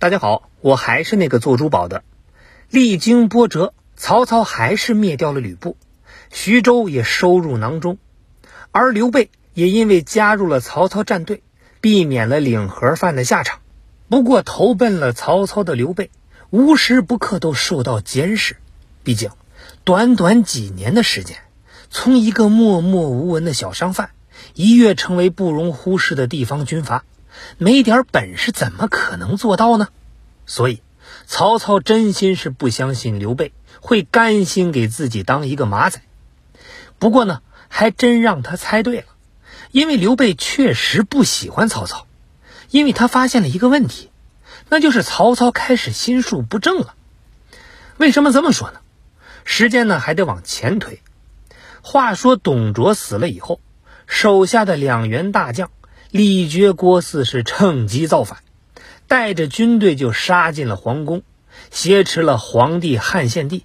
大家好，我还是那个做珠宝的。历经波折，曹操还是灭掉了吕布，徐州也收入囊中，而刘备也因为加入了曹操战队，避免了领盒饭的下场。不过，投奔了曹操的刘备，无时不刻都受到监视。毕竟，短短几年的时间，从一个默默无闻的小商贩，一跃成为不容忽视的地方军阀。没点本事怎么可能做到呢？所以，曹操真心是不相信刘备会甘心给自己当一个马仔。不过呢，还真让他猜对了，因为刘备确实不喜欢曹操，因为他发现了一个问题，那就是曹操开始心术不正了。为什么这么说呢？时间呢还得往前推。话说董卓死了以后，手下的两员大将。李傕、郭汜是趁机造反，带着军队就杀进了皇宫，挟持了皇帝汉献帝。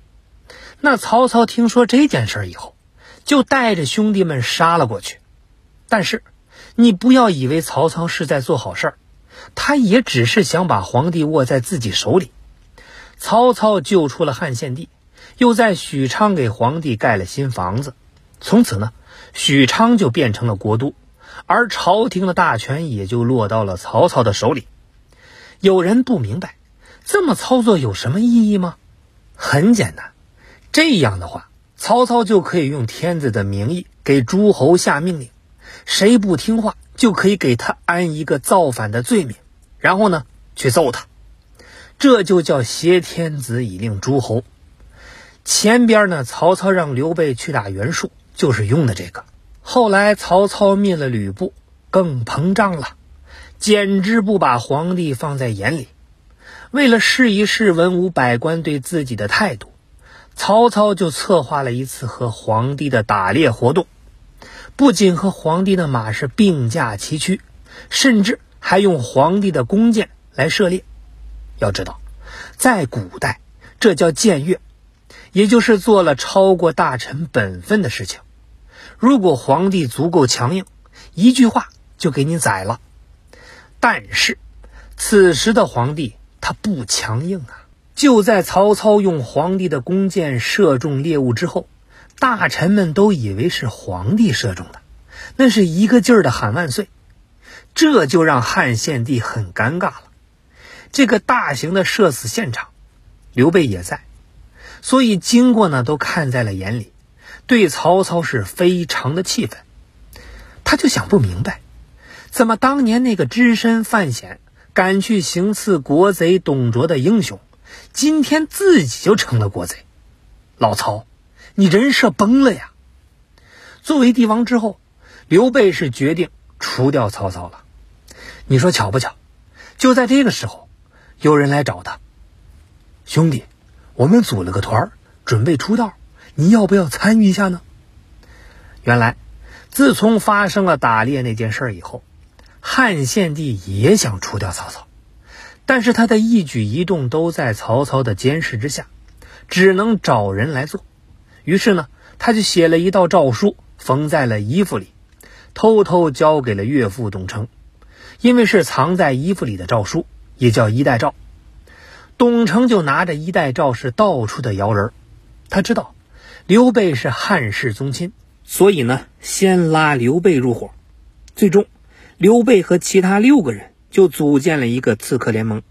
那曹操听说这件事以后，就带着兄弟们杀了过去。但是，你不要以为曹操是在做好事，他也只是想把皇帝握在自己手里。曹操救出了汉献帝，又在许昌给皇帝盖了新房子，从此呢，许昌就变成了国都。而朝廷的大权也就落到了曹操的手里。有人不明白，这么操作有什么意义吗？很简单，这样的话，曹操就可以用天子的名义给诸侯下命令，谁不听话就可以给他安一个造反的罪名，然后呢去揍他。这就叫挟天子以令诸侯。前边呢，曹操让刘备去打袁术，就是用的这个。后来曹操灭了吕布，更膨胀了，简直不把皇帝放在眼里。为了试一试文武百官对自己的态度，曹操就策划了一次和皇帝的打猎活动，不仅和皇帝的马是并驾齐驱，甚至还用皇帝的弓箭来射猎。要知道，在古代，这叫僭越，也就是做了超过大臣本分的事情。如果皇帝足够强硬，一句话就给你宰了。但是，此时的皇帝他不强硬啊！就在曹操用皇帝的弓箭射中猎物之后，大臣们都以为是皇帝射中的，那是一个劲儿的喊万岁。这就让汉献帝很尴尬了。这个大型的射死现场，刘备也在，所以经过呢都看在了眼里。对曹操是非常的气愤，他就想不明白，怎么当年那个只身犯险、敢去行刺国贼董卓的英雄，今天自己就成了国贼？老曹，你人设崩了呀！作为帝王之后，刘备是决定除掉曹操了。你说巧不巧？就在这个时候，有人来找他，兄弟，我们组了个团准备出道。你要不要参与一下呢？原来，自从发生了打猎那件事以后，汉献帝也想除掉曹操，但是他的一举一动都在曹操的监视之下，只能找人来做。于是呢，他就写了一道诏书，缝在了衣服里，偷偷交给了岳父董承。因为是藏在衣服里的诏书，也叫衣带诏。董承就拿着衣带诏是到处的摇人，他知道。刘备是汉室宗亲，所以呢，先拉刘备入伙。最终，刘备和其他六个人就组建了一个刺客联盟。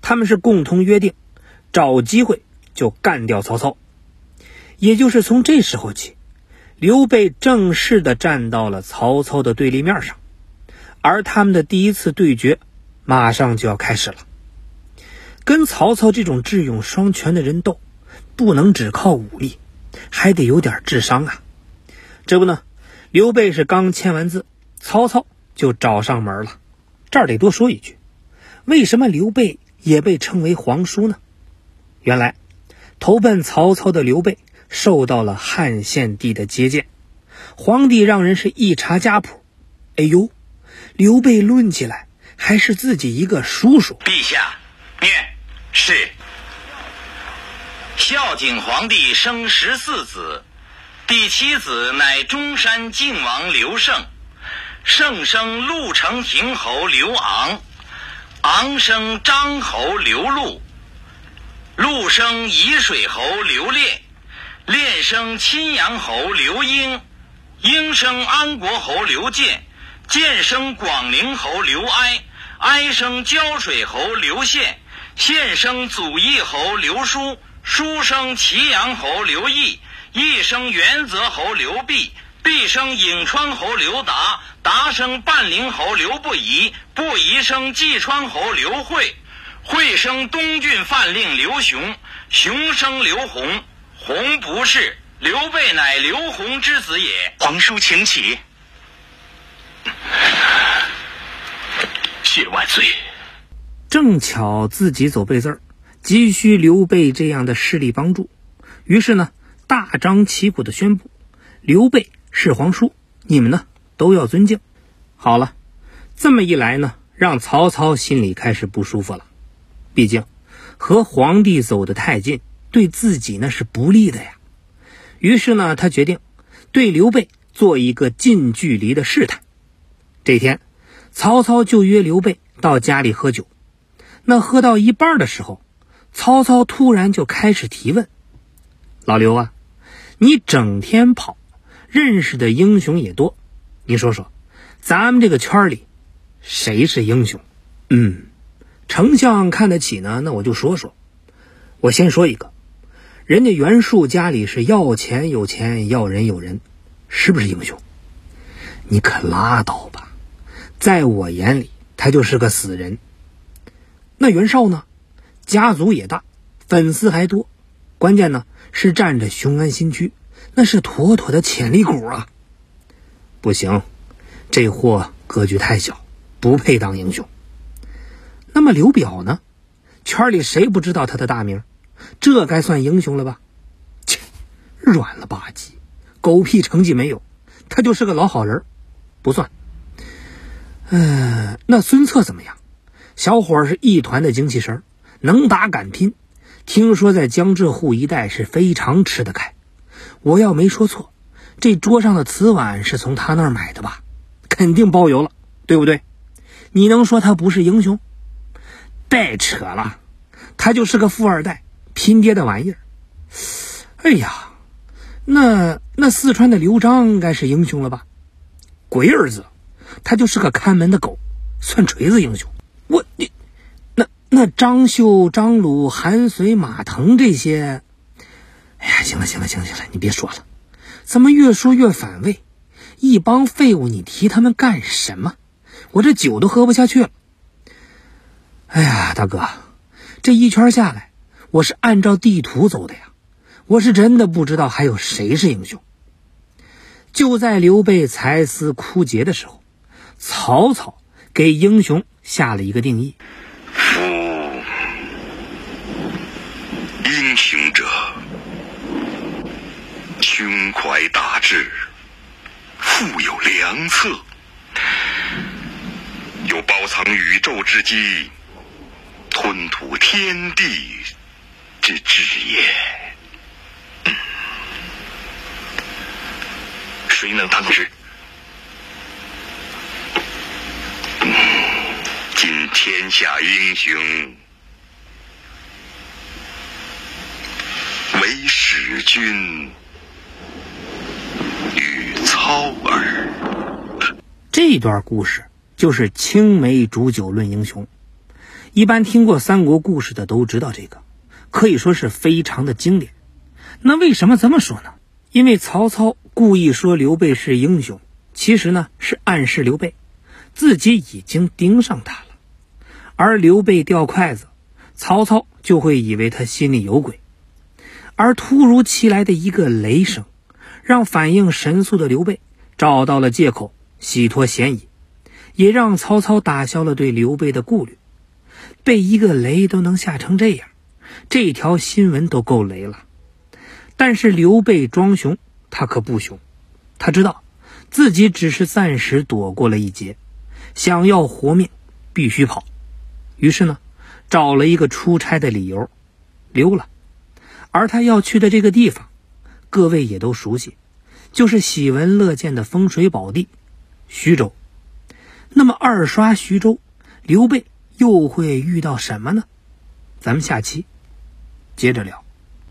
他们是共同约定，找机会就干掉曹操。也就是从这时候起，刘备正式的站到了曹操的对立面上，而他们的第一次对决马上就要开始了。跟曹操这种智勇双全的人斗，不能只靠武力。还得有点智商啊！这不呢，刘备是刚签完字，曹操就找上门了。这儿得多说一句，为什么刘备也被称为皇叔呢？原来，投奔曹操的刘备受到了汉献帝的接见，皇帝让人是一查家谱，哎呦，刘备论起来还是自己一个叔叔。陛下，念是。孝景皇帝生十四子，第七子乃中山靖王刘胜，胜生潞城亭侯刘昂，昂生张侯刘禄，禄生沂水侯刘烈，烈生青阳侯刘英，英生安国侯刘建，建生广陵侯刘哀，哀生胶水侯刘宪，宪生祖义侯刘叔，叔生祁阳侯刘毅，毅生元泽侯刘弼。毕生颍川侯刘达，达生半陵侯刘不疑，不疑生济川侯刘惠，惠生东郡范令刘雄，雄生刘弘，弘不是刘备，乃刘弘之子也。皇叔请起，谢万岁。正巧自己走背字儿，急需刘备这样的势力帮助，于是呢，大张旗鼓的宣布，刘备。是皇叔，你们呢都要尊敬。好了，这么一来呢，让曹操心里开始不舒服了。毕竟和皇帝走得太近，对自己那是不利的呀。于是呢，他决定对刘备做一个近距离的试探。这天，曹操就约刘备到家里喝酒。那喝到一半的时候，曹操突然就开始提问：“老刘啊，你整天跑。”认识的英雄也多，你说说，咱们这个圈里谁是英雄？嗯，丞相看得起呢，那我就说说。我先说一个，人家袁术家里是要钱有钱，要人有人，是不是英雄？你可拉倒吧，在我眼里他就是个死人。那袁绍呢？家族也大，粉丝还多，关键呢是占着雄安新区。那是妥妥的潜力股啊！不行，这货格局太小，不配当英雄。那么刘表呢？圈里谁不知道他的大名？这该算英雄了吧？切，软了吧唧，狗屁成绩没有，他就是个老好人，不算。嗯，那孙策怎么样？小伙是一团的精气神，能打敢拼，听说在江浙沪一带是非常吃得开。我要没说错，这桌上的瓷碗是从他那儿买的吧？肯定包邮了，对不对？你能说他不是英雄？别扯了，他就是个富二代，拼爹的玩意儿。哎呀，那那四川的刘璋该是英雄了吧？鬼儿子，他就是个看门的狗，算锤子英雄。我你，那张绣、张鲁、韩遂、马腾这些。哎呀，行了行了行了行了，你别说了，怎么越说越反胃？一帮废物，你提他们干什么？我这酒都喝不下去了。哎呀，大哥，这一圈下来，我是按照地图走的呀，我是真的不知道还有谁是英雄。就在刘备才思枯竭的时候，曹操给英雄下了一个定义：行者。胸怀大志，富有良策，有包藏宇宙之机，吞吐天地之志也。谁能当之？今天下英雄，使君与。操儿，这段故事就是青梅煮酒论英雄。一般听过三国故事的都知道这个，可以说是非常的经典。那为什么这么说呢？因为曹操故意说刘备是英雄，其实呢是暗示刘备自己已经盯上他了。而刘备掉筷子，曹操就会以为他心里有鬼。而突如其来的一个雷声。让反应神速的刘备找到了借口洗脱嫌疑，也让曹操打消了对刘备的顾虑。被一个雷都能吓成这样，这条新闻都够雷了。但是刘备装熊，他可不熊。他知道自己只是暂时躲过了一劫，想要活命必须跑。于是呢，找了一个出差的理由，溜了。而他要去的这个地方。各位也都熟悉，就是喜闻乐见的风水宝地——徐州。那么二刷徐州，刘备又会遇到什么呢？咱们下期接着聊。